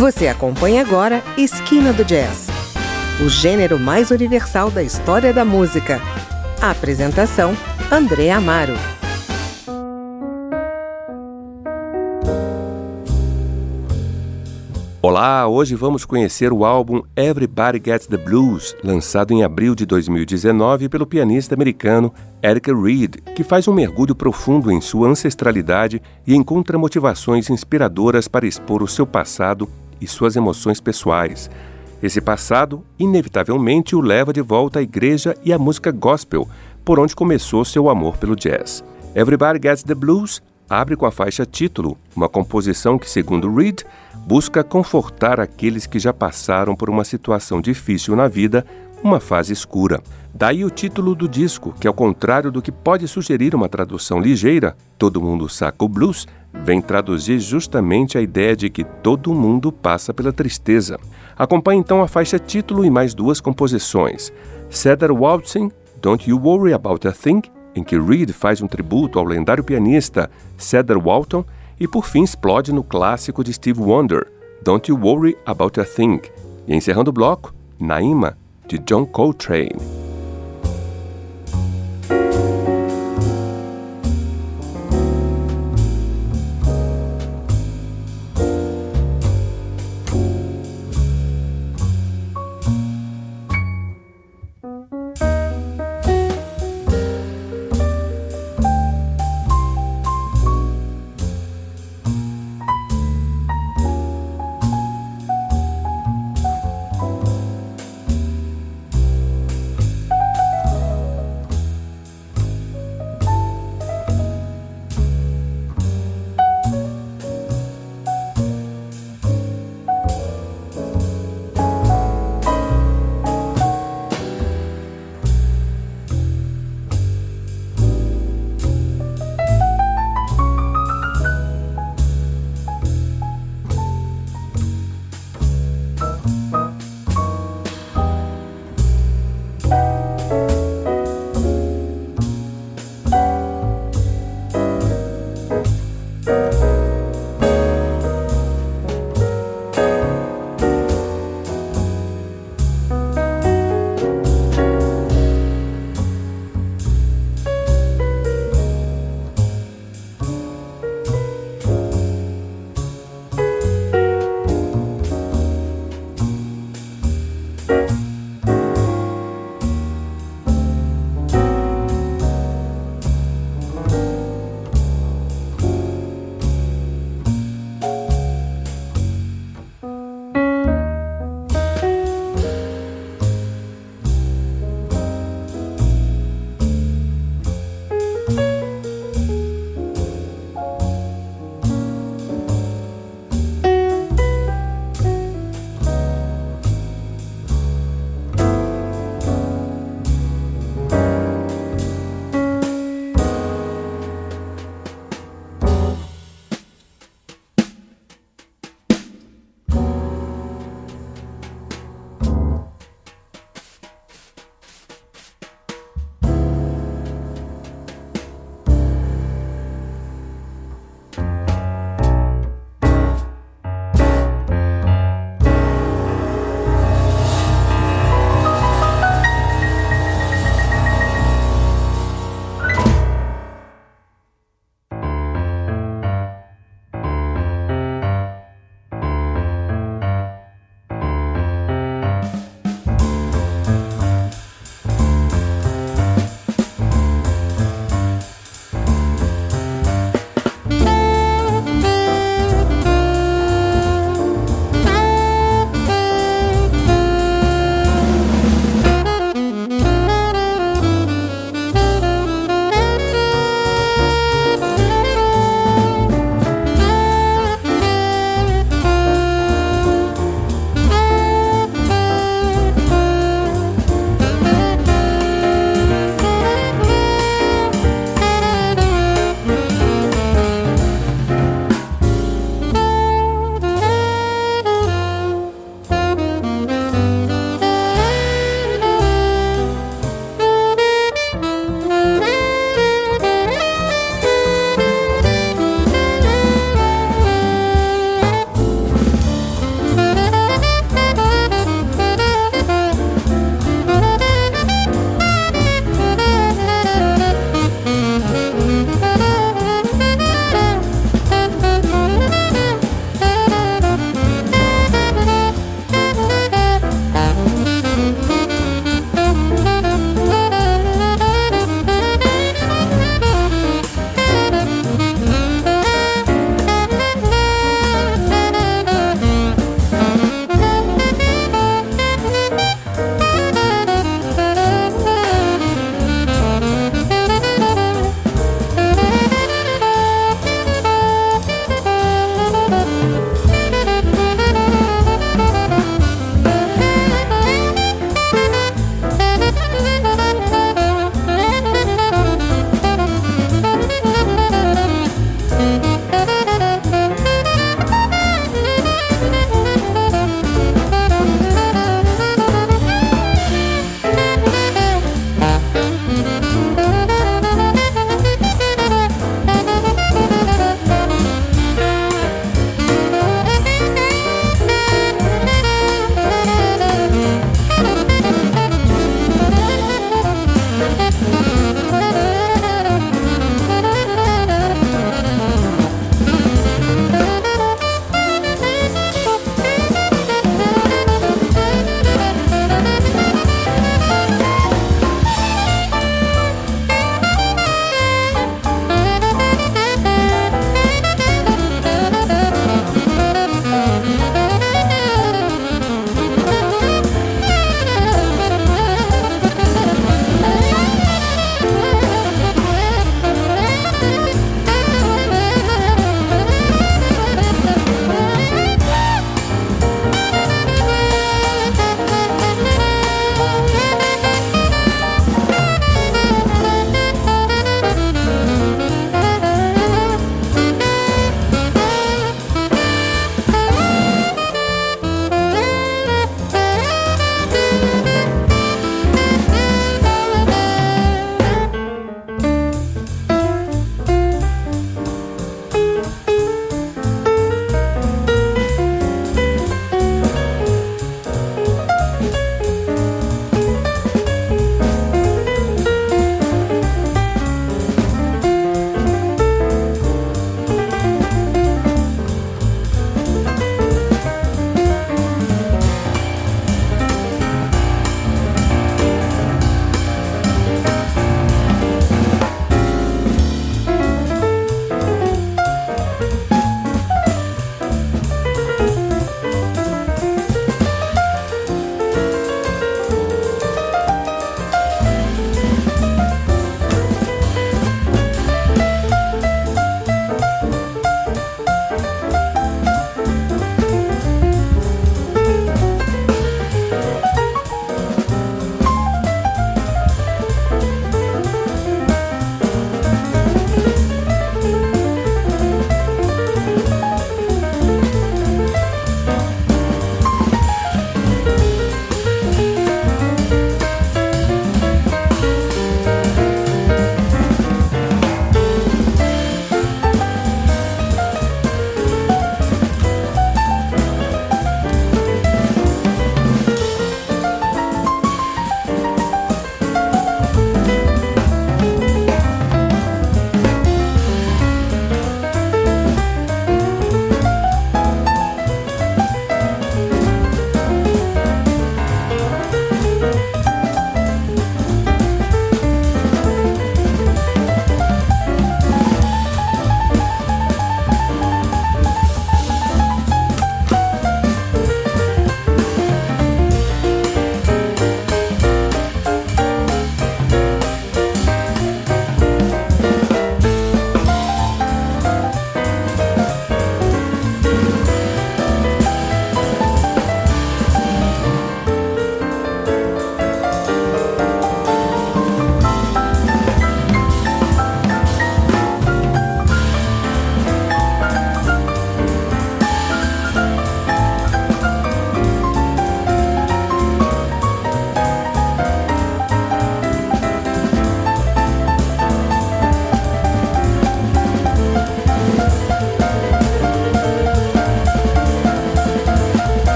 Você acompanha agora Esquina do Jazz, o gênero mais universal da história da música. A apresentação: André Amaro. Olá, hoje vamos conhecer o álbum Everybody Gets the Blues, lançado em abril de 2019 pelo pianista americano Eric Reed, que faz um mergulho profundo em sua ancestralidade e encontra motivações inspiradoras para expor o seu passado e suas emoções pessoais. Esse passado, inevitavelmente, o leva de volta à igreja e à música gospel, por onde começou seu amor pelo jazz. Everybody Gets the Blues abre com a faixa título, uma composição que, segundo Reed, busca confortar aqueles que já passaram por uma situação difícil na vida, uma fase escura. Daí o título do disco, que ao contrário do que pode sugerir uma tradução ligeira, Todo Mundo Saca o Blues, vem traduzir justamente a ideia de que todo mundo passa pela tristeza. Acompanhe então a faixa título e mais duas composições: Cedar Waltzing, Don't You Worry About a Thing, em que Reed faz um tributo ao lendário pianista Cedar Walton, e por fim explode no clássico de Steve Wonder, Don't You Worry About a Thing, e encerrando o bloco, Naima, de John Coltrane.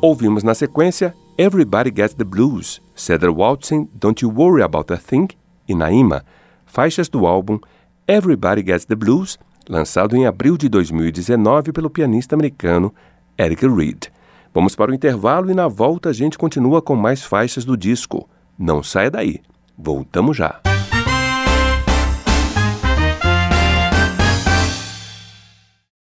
Ouvimos na sequência Everybody Gets the Blues, Cedar Waltzing, Don't You Worry About a Thing e Naima, faixas do álbum Everybody Gets the Blues, lançado em abril de 2019 pelo pianista americano Eric Reed. Vamos para o intervalo e na volta a gente continua com mais faixas do disco. Não saia daí. Voltamos já.